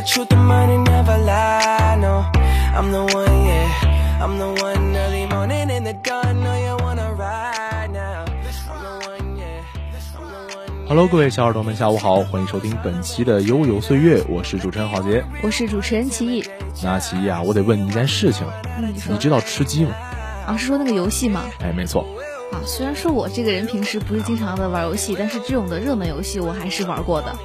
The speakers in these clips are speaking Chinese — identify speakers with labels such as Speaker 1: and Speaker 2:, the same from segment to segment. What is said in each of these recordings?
Speaker 1: the truth, the money never lie. No, I'm the one, yeah. I'm the one early morning in the dawn. Know you wanna ride now. I'm the one, yeah. I'm the one.
Speaker 2: Hello，各位小耳朵们，下午好，欢迎收听本期的悠游岁月，我是主持人郝杰。
Speaker 3: 我是主持人齐毅。
Speaker 2: 那奇艺啊，我得问你一件事情，
Speaker 3: 你
Speaker 2: 知道吃鸡吗？
Speaker 3: 啊，是说那个游戏吗？
Speaker 2: 哎，没错，
Speaker 3: 啊，虽然说我这个人平时不是经常的玩游戏，但是这种的热门游戏我还是玩过的。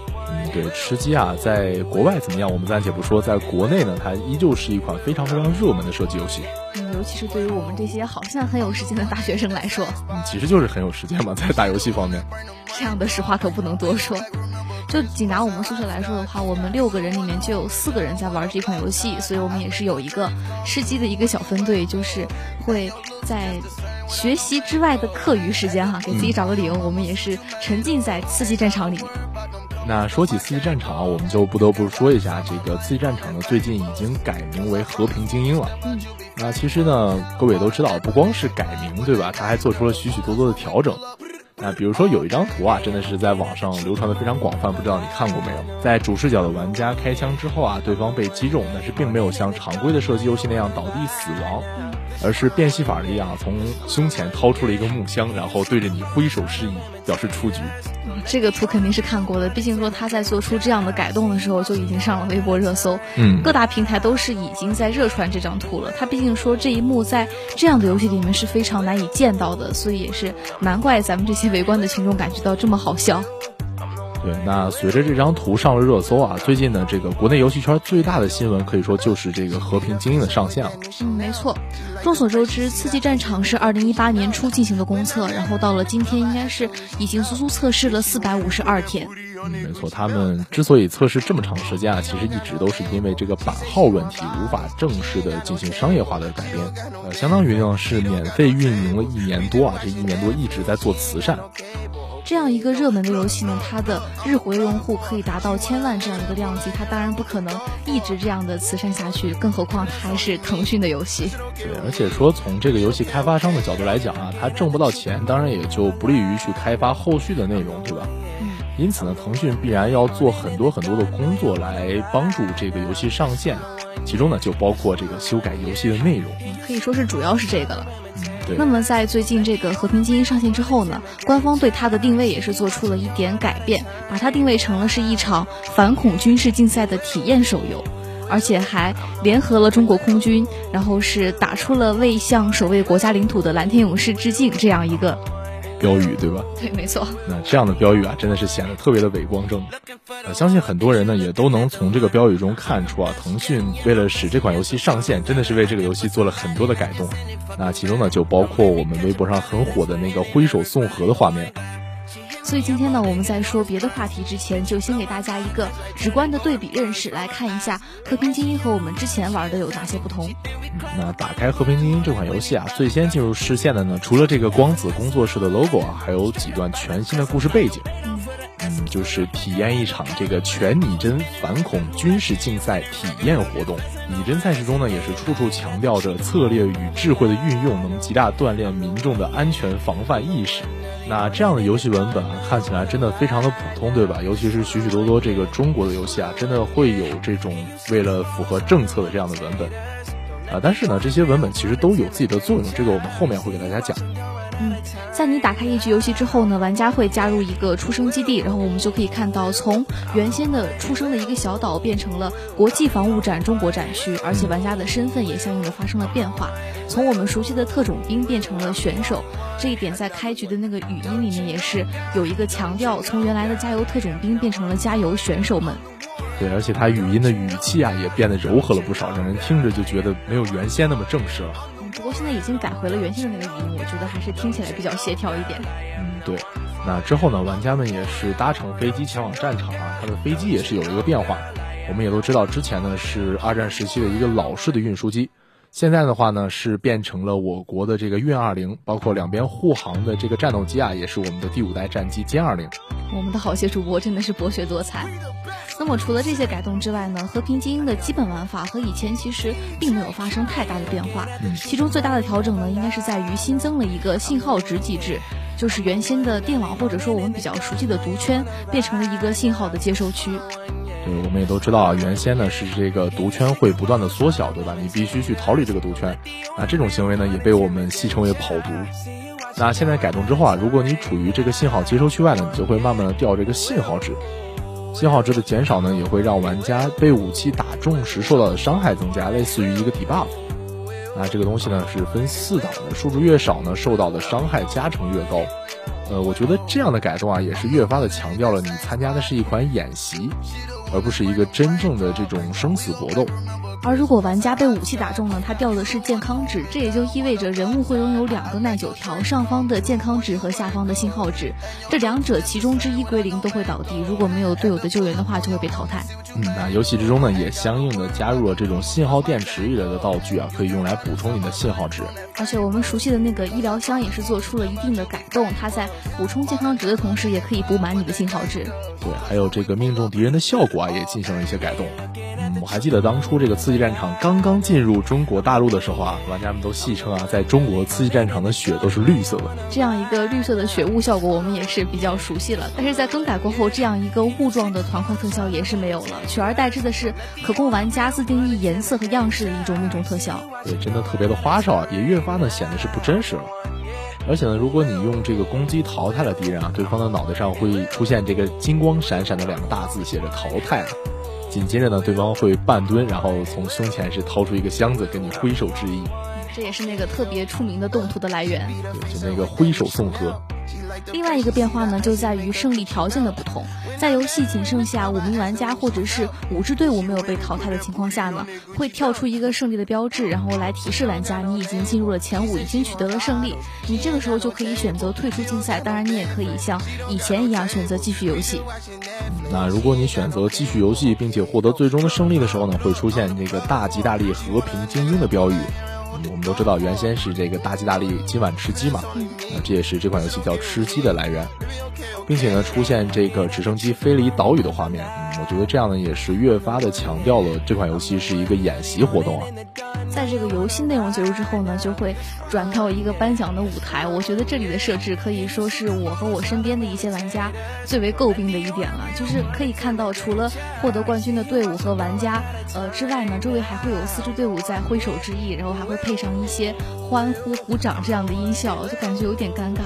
Speaker 2: 嗯，对，吃鸡啊，在国外怎么样，我们暂且不说，在国内呢，它依旧是一款非常非常热门的射击游戏。
Speaker 3: 嗯，尤其是对于我们这些好像很有时间的大学生来说，
Speaker 2: 嗯，其实就是很有时间嘛，在打游戏方面。
Speaker 3: 这样的实话可不能多说。就仅拿我们宿舍来说的话，我们六个人里面就有四个人在玩这款游戏，所以我们也是有一个吃鸡的一个小分队，就是会在学习之外的课余时间哈，给自己找个理由，我们也是沉浸在刺激战场里面。
Speaker 2: 那说起刺激战场啊，我们就不得不说一下这个刺激战场呢，最近已经改名为和平精英了。
Speaker 3: 嗯，
Speaker 2: 那其实呢，各位也都知道，不光是改名，对吧？它还做出了许许多多的调整。那比如说有一张图啊，真的是在网上流传的非常广泛，不知道你看过没有？在主视角的玩家开枪之后啊，对方被击中，但是并没有像常规的射击游戏那样倒地死亡，而是变戏法一样从胸前掏出了一个木箱，然后对着你挥手示意，表示出局。
Speaker 3: 这个图肯定是看过的，毕竟说他在做出这样的改动的时候就已经上了微博热搜，
Speaker 2: 嗯
Speaker 3: 各大平台都是已经在热传这张图了。他毕竟说这一幕在这样的游戏里面是非常难以见到的，所以也是难怪咱们这些围观的群众感觉到这么好笑。
Speaker 2: 对，那随着这张图上了热搜啊，最近呢，这个国内游戏圈最大的新闻可以说就是这个《和平精英》的上线了。
Speaker 3: 嗯，没错。众所周知，《刺激战场》是二零一八年初进行的公测，然后到了今天，应该是已经足足测试了四百五十二天。
Speaker 2: 嗯，没错，他们之所以测试这么长时间啊，其实一直都是因为这个版号问题，无法正式的进行商业化的改编。呃，相当于呢是免费运营了一年多啊，这一年多一直在做慈善。
Speaker 3: 这样一个热门的游戏呢，它的日活跃用户可以达到千万这样一个量级，它当然不可能一直这样的慈善下去，更何况它还是腾讯的游戏。
Speaker 2: 对，而且说从这个游戏开发商的角度来讲啊，它挣不到钱，当然也就不利于去开发后续的内容，对吧？
Speaker 3: 嗯。
Speaker 2: 因此呢，腾讯必然要做很多很多的工作来帮助这个游戏上线，其中呢就包括这个修改游戏的内容。
Speaker 3: 可以说是主要是这个了。那么在最近这个《和平精英》上线之后呢，官方对它的定位也是做出了一点改变，把它定位成了是一场反恐军事竞赛的体验手游，而且还联合了中国空军，然后是打出了为向守卫国家领土的蓝天勇士致敬这样一个
Speaker 2: 标语，对吧？
Speaker 3: 对，没错。
Speaker 2: 那这样的标语啊，真的是显得特别的伟光正。呃，相信很多人呢也都能从这个标语中看出啊，腾讯为了使这款游戏上线，真的是为这个游戏做了很多的改动。那其中呢，就包括我们微博上很火的那个挥手送盒的画面。
Speaker 3: 所以今天呢，我们在说别的话题之前，就先给大家一个直观的对比认识，来看一下《和平精英》和我们之前玩的有哪些不同。
Speaker 2: 那打开《和平精英》这款游戏啊，最先进入视线的呢，除了这个光子工作室的 logo 啊，还有几段全新的故事背景。嗯，就是体验一场这个全拟真反恐军事竞赛体验活动。拟真赛事中呢，也是处处强调着策略与智慧的运用，能极大锻炼民众的安全防范意识。那这样的游戏文本，看起来真的非常的普通，对吧？尤其是许许多多这个中国的游戏啊，真的会有这种为了符合政策的这样的文本。啊，但是呢，这些文本其实都有自己的作用，这个我们后面会给大家讲。
Speaker 3: 嗯，在你打开一局游戏之后呢，玩家会加入一个出生基地，然后我们就可以看到，从原先的出生的一个小岛变成了国际防务展中国展区，而且玩家的身份也相应的发生了变化，从我们熟悉的特种兵变成了选手。这一点在开局的那个语音里面也是有一个强调，从原来的加油特种兵变成了加油选手们。
Speaker 2: 对，而且他语音的语气啊也变得柔和了不少，让人听着就觉得没有原先那么正式了。
Speaker 3: 不过现在已经改回了原先的那个语音，我觉得还是听起来比较协调一点。
Speaker 2: 嗯，对。那之后呢，玩家们也是搭乘飞机前往战场啊，它的飞机也是有一个变化。我们也都知道，之前呢是二战时期的一个老式的运输机，现在的话呢是变成了我国的这个运二零，包括两边护航的这个战斗机啊，也是我们的第五代战机歼二零。
Speaker 3: 我们的好些主播真的是博学多才。那么除了这些改动之外呢，和平精英的基本玩法和以前其实并没有发生太大的变化。其中最大的调整呢，应该是在于新增了一个信号值机制，就是原先的电网或者说我们比较熟悉的毒圈，变成了一个信号的接收区。
Speaker 2: 对，我们也都知道啊，原先呢是这个毒圈会不断的缩小，对吧？你必须去逃离这个毒圈，那这种行为呢也被我们戏称为跑毒。那现在改动之后啊，如果你处于这个信号接收区外呢，你就会慢慢的掉这个信号值。信号值的减少呢，也会让玩家被武器打中时受到的伤害增加，类似于一个 debuff。那这个东西呢是分四档的，数值越少呢，受到的伤害加成越高。呃，我觉得这样的改动啊，也是越发的强调了你参加的是一款演习，而不是一个真正的这种生死搏斗。
Speaker 3: 而如果玩家被武器打中呢，他掉的是健康值，这也就意味着人物会拥有两个耐久条，上方的健康值和下方的信号值，这两者其中之一归零都会倒地。如果没有队友的救援的话，就会被淘汰。
Speaker 2: 嗯，那游戏之中呢，也相应的加入了这种信号电池一类的道具啊，可以用来补充你的信号值。
Speaker 3: 而且我们熟悉的那个医疗箱也是做出了一定的改动，它在补充健康值的同时，也可以补满你的信号值。
Speaker 2: 对，还有这个命中敌人的效果啊，也进行了一些改动。嗯，我还记得当初这个刺激战场刚刚进入中国大陆的时候啊，玩家们都戏称啊，在中国刺激战场的雪都是绿色的。
Speaker 3: 这样一个绿色的雪雾效果，我们也是比较熟悉了。但是在更改过后，这样一个雾状的团块特效也是没有了，取而代之的是可供玩家自定义颜色和样式的一种命中特效。
Speaker 2: 对，真的特别的花哨啊，也越发呢显得是不真实了。而且呢，如果你用这个攻击淘汰了敌人啊，对方的脑袋上会出现这个金光闪闪的两个大字，写着淘汰了。紧接着呢，对方会半蹲，然后从胸前是掏出一个箱子，跟你挥手致意。
Speaker 3: 这也是那个特别出名的动图的来源。
Speaker 2: 对，就那个挥手送河。
Speaker 3: 另外一个变化呢，就在于胜利条件的不同。在游戏仅剩下五名玩家或者是五支队伍没有被淘汰的情况下呢，会跳出一个胜利的标志，然后来提示玩家你已经进入了前五，已经取得了胜利。你这个时候就可以选择退出竞赛，当然你也可以像以前一样选择继续游戏。
Speaker 2: 那如果你选择继续游戏，并且获得最终的胜利的时候呢，会出现这个大吉大利和平精英的标语。我们都知道，原先是这个大吉大利今晚吃鸡嘛，那这也是这款游戏叫吃鸡的来源，并且呢，出现这个直升机飞离岛屿的画面，嗯，我觉得这样呢也是越发的强调了这款游戏是一个演习活动啊。
Speaker 3: 在这个游戏内容结束之后呢，就会转到一个颁奖的舞台。我觉得这里的设置可以说是我和我身边的一些玩家最为诟病的一点了，就是可以看到除了获得冠军的队伍和玩家呃之外呢，周围还会有四支队伍在挥手致意，然后还会配上一些欢呼、鼓掌这样的音效，就感觉有点尴尬。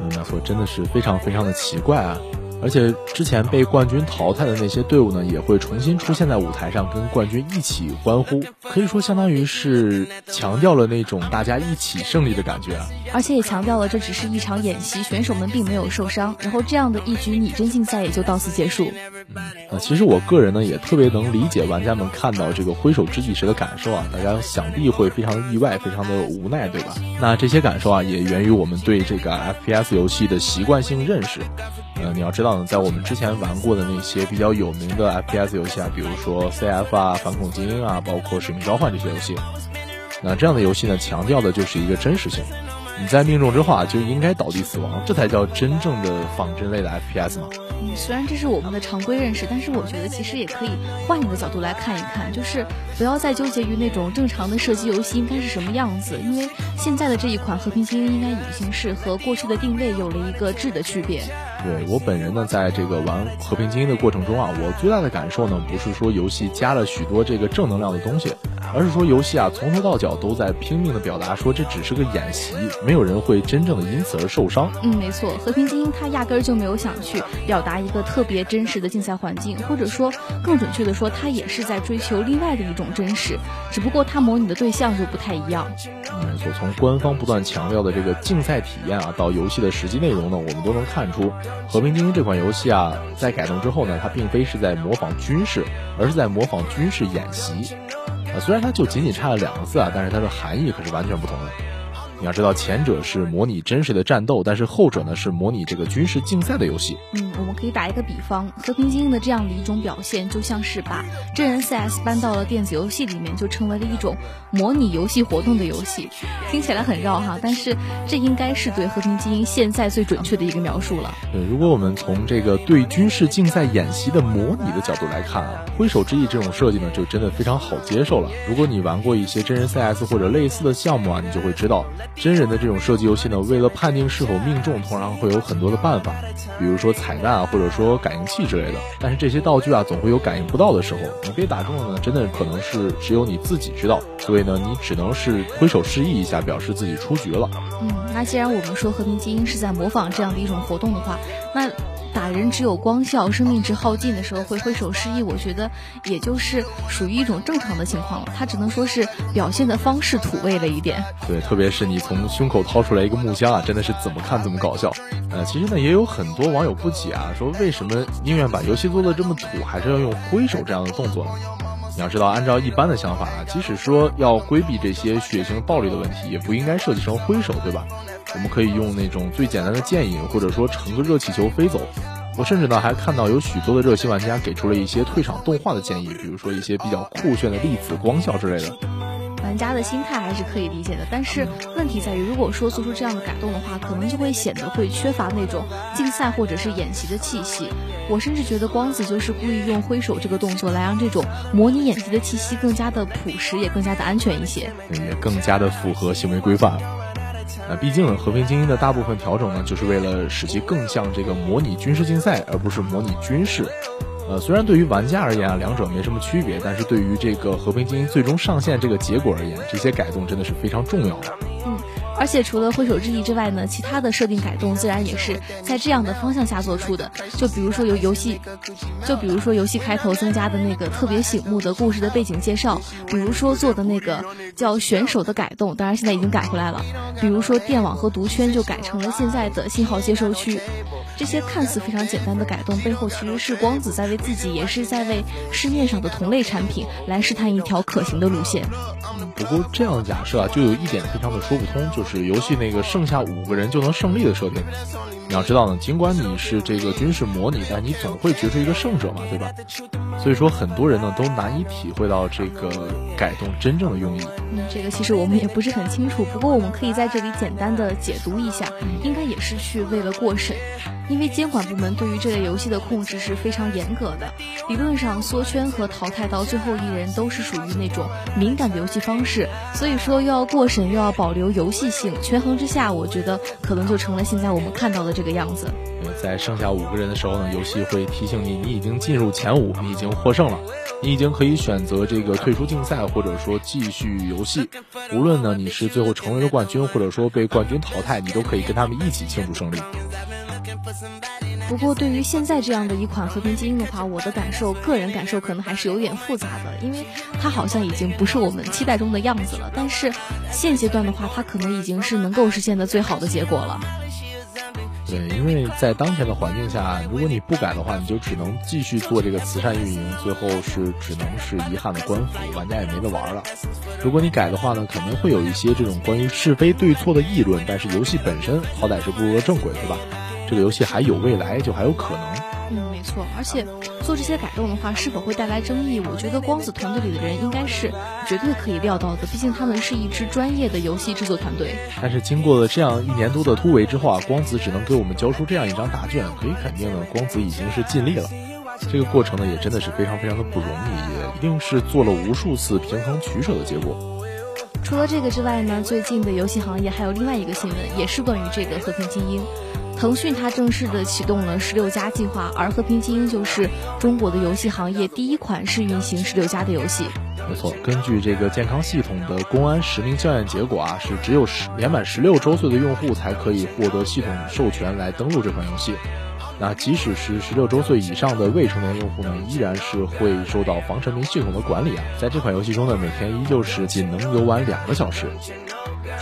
Speaker 2: 嗯，那说真的是非常非常的奇怪啊。而且之前被冠军淘汰的那些队伍呢，也会重新出现在舞台上，跟冠军一起欢呼。可以说，相当于是强调了那种大家一起胜利的感觉啊。
Speaker 3: 而且也强调了这只是一场演习，选手们并没有受伤。然后这样的一局拟真竞赛也就到此结束。
Speaker 2: 啊，其实我个人呢也特别能理解玩家们看到这个挥手之际时的感受啊，大家想必会非常意外，非常的无奈，对吧？那这些感受啊，也源于我们对这个 FPS 游戏的习惯性认识。呃，你要知道呢，在我们之前玩过的那些比较有名的 FPS 游戏啊，比如说 CF 啊、反恐精英啊，包括使命召唤这些游戏，那这样的游戏呢，强调的就是一个真实性。你在命中之后啊，就应该倒地死亡，这才叫真正的仿真类的 FPS 嘛。
Speaker 3: 嗯，虽然这是我们的常规认识，但是我觉得其实也可以换一个角度来看一看，就是不要再纠结于那种正常的射击游戏应该是什么样子，因为现在的这一款和平精英应该已经是和过去的定位有了一个质的区别。
Speaker 2: 对我本人呢，在这个玩和平精英的过程中啊，我最大的感受呢，不是说游戏加了许多这个正能量的东西，而是说游戏啊从头到脚都在拼命的表达说这只是个演习，没有人会真正的因此而受伤。
Speaker 3: 嗯，没错，和平精英它压根儿就没有想去表达一个特别真实的竞赛环境，或者说更准确的说，它也是在追求另外的一种真实，只不过它模拟的对象就不太一样。
Speaker 2: 没错，从官方不断强调的这个竞赛体验啊，到游戏的实际内容呢，我们都能看出。和平精英这款游戏啊，在改动之后呢，它并非是在模仿军事，而是在模仿军事演习。啊，虽然它就仅仅差了两个字啊，但是它的含义可是完全不同的。你要知道，前者是模拟真实的战斗，但是后者呢是模拟这个军事竞赛的游戏。
Speaker 3: 嗯，我们可以打一个比方，和平精英的这样的一种表现，就像是把真人 CS 搬到了电子游戏里面，就成为了一种模拟游戏活动的游戏。听起来很绕哈，但是这应该是对和平精英现在最准确的一个描述了。
Speaker 2: 对，如果我们从这个对军事竞赛演习的模拟的角度来看啊，挥手之翼这种设计呢，就真的非常好接受了。如果你玩过一些真人 CS 或者类似的项目啊，你就会知道。真人的这种射击游戏呢，为了判定是否命中，通常会有很多的办法，比如说彩弹啊，或者说感应器之类的。但是这些道具啊，总会有感应不到的时候，你被打中了呢，真的可能是只有你自己知道。所以呢，你只能是挥手示意一下，表示自己出局了。
Speaker 3: 嗯，那既然我们说和平精英是在模仿这样的一种活动的话，那。打人只有光效、生命值耗尽的时候会挥手示意，我觉得也就是属于一种正常的情况了。他只能说是表现的方式土味了一点。
Speaker 2: 对，特别是你从胸口掏出来一个木箱啊，真的是怎么看怎么搞笑。呃，其实呢，也有很多网友不解啊，说为什么宁愿把游戏做的这么土，还是要用挥手这样的动作呢？你要知道，按照一般的想法啊，即使说要规避这些血腥暴力的问题，也不应该设计成挥手，对吧？我们可以用那种最简单的剑影，或者说乘个热气球飞走。我甚至呢还看到有许多的热心玩家给出了一些退场动画的建议，比如说一些比较酷炫的粒子光效之类的。
Speaker 3: 玩家的心态还是可以理解的，但是问题在于，如果说做出这样的改动的话，可能就会显得会缺乏那种竞赛或者是演习的气息。我甚至觉得光子就是故意用挥手这个动作来让这种模拟演习的气息更加的朴实，也更加的安全一些，
Speaker 2: 也更加的符合行为规范。那毕竟呢，和平精英的大部分调整呢，就是为了使其更像这个模拟军事竞赛，而不是模拟军事。呃，虽然对于玩家而言啊，两者没什么区别，但是对于这个和平精英最终上线这个结果而言，这些改动真的是非常重要的。
Speaker 3: 而且除了挥手之意之外呢，其他的设定改动自然也是在这样的方向下做出的。就比如说游游戏，就比如说游戏开头增加的那个特别醒目的故事的背景介绍，比如说做的那个叫选手的改动，当然现在已经改回来了。比如说电网和毒圈就改成了现在的信号接收区。这些看似非常简单的改动背后，其实是光子在为自己，也是在为市面上的同类产品来试探一条可行的路线。
Speaker 2: 嗯不过这样的假设啊，就有一点非常的说不通，就是游戏那个剩下五个人就能胜利的设定。你要知道呢，尽管你是这个军事模拟，但你总会决出一个胜者嘛，对吧？所以说很多人呢都难以体会到这个改动真正的用意。
Speaker 3: 嗯，这个其实我们也不是很清楚，不过我们可以在这里简单的解读一下，应该也是去为了过审。因为监管部门对于这类游戏的控制是非常严格的，理论上缩圈和淘汰到最后一人都是属于那种敏感的游戏方式，所以说又要过审又要保留游戏性，权衡之下，我觉得可能就成了现在我们看到的这个样子。
Speaker 2: 在剩下五个人的时候呢，游戏会提醒你，你已经进入前五，你已经获胜了，你已经可以选择这个退出竞赛，或者说继续游戏。无论呢你是最后成为了冠军，或者说被冠军淘汰，你都可以跟他们一起庆祝胜利。
Speaker 3: 不过，对于现在这样的一款和平精英的话，我的感受，个人感受可能还是有点复杂的，因为它好像已经不是我们期待中的样子了。但是现阶段的话，它可能已经是能够实现的最好的结果了。
Speaker 2: 对，因为在当前的环境下，如果你不改的话，你就只能继续做这个慈善运营，最后是只能是遗憾的关服，玩家也没得玩了。如果你改的话呢，肯定会有一些这种关于是非对错的议论，但是游戏本身好歹是步入了正轨，对吧？这个游戏还有未来，就还有可能。
Speaker 3: 嗯，没错。而且做这些改动的话，是否会带来争议？我觉得光子团队里的人应该是绝对可以料到的，毕竟他们是一支专业的游戏制作团队。
Speaker 2: 但是经过了这样一年多的突围之后啊，光子只能给我们交出这样一张答卷，可以肯定呢，光子已经是尽力了。这个过程呢，也真的是非常非常的不容易，也一定是做了无数次平衡取舍的结果。
Speaker 3: 除了这个之外呢，最近的游戏行业还有另外一个新闻，也是关于这个和平精英。腾讯它正式的启动了十六加计划，而和平精英就是中国的游戏行业第一款试运行十六加的游戏。
Speaker 2: 没错，根据这个健康系统的公安实名校验结果啊，是只有十年满十六周岁的用户才可以获得系统授权来登录这款游戏。那即使是十六周岁以上的未成年用户呢，依然是会受到防沉迷系统的管理啊。在这款游戏中呢，每天依旧是仅能游玩两个小时。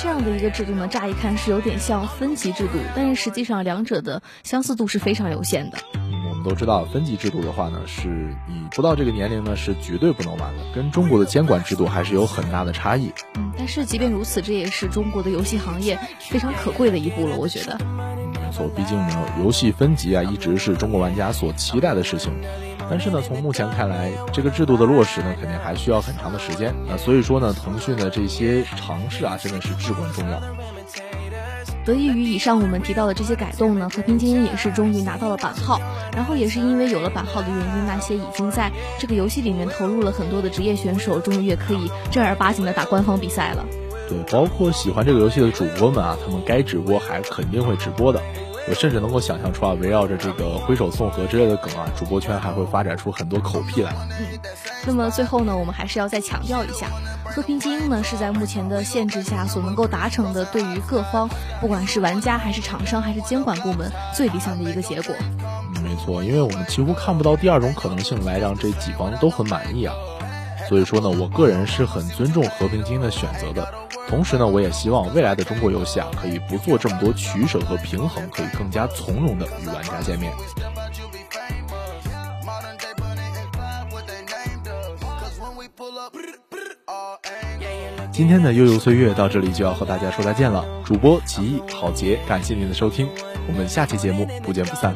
Speaker 3: 这样的一个制度呢，乍一看是有点像分级制度，但是实际上两者的相似度是非常有限的。
Speaker 2: 我们都知道，分级制度的话呢，是你不到这个年龄呢，是绝对不能玩的，跟中国的监管制度还是有很大的差异。
Speaker 3: 嗯，但是即便如此，这也是中国的游戏行业非常可贵的一步了，我觉得。
Speaker 2: 嗯，没错，毕竟呢，游戏分级啊，一直是中国玩家所期待的事情。但是呢，从目前看来，这个制度的落实呢，肯定还需要很长的时间。那所以说呢，腾讯的这些尝试啊，真的是至关重要。
Speaker 3: 得益于以上我们提到的这些改动呢，和平精英也是终于拿到了版号。然后也是因为有了版号的原因，那些已经在这个游戏里面投入了很多的职业选手，终于也可以正儿八经的打官方比赛了。
Speaker 2: 对，包括喜欢这个游戏的主播们啊，他们该直播还肯定会直播的。我甚至能够想象出啊，围绕着这个挥手送和之类的梗啊，主播圈还会发展出很多口癖来。
Speaker 3: 嗯，那么最后呢，我们还是要再强调一下，和平精英呢是在目前的限制下所能够达成的，对于各方，不管是玩家还是厂商还是监管部门最理想的一个结果。
Speaker 2: 嗯，没错，因为我们几乎看不到第二种可能性来让这几方都很满意啊。所以说呢，我个人是很尊重和平精英的选择的。同时呢，我也希望未来的中国游戏啊，可以不做这么多取舍和平衡，可以更加从容的与玩家见面。今天的悠悠岁月到这里就要和大家说再见了。主播奇艺郝杰，感谢您的收听，我们下期节目不见不散。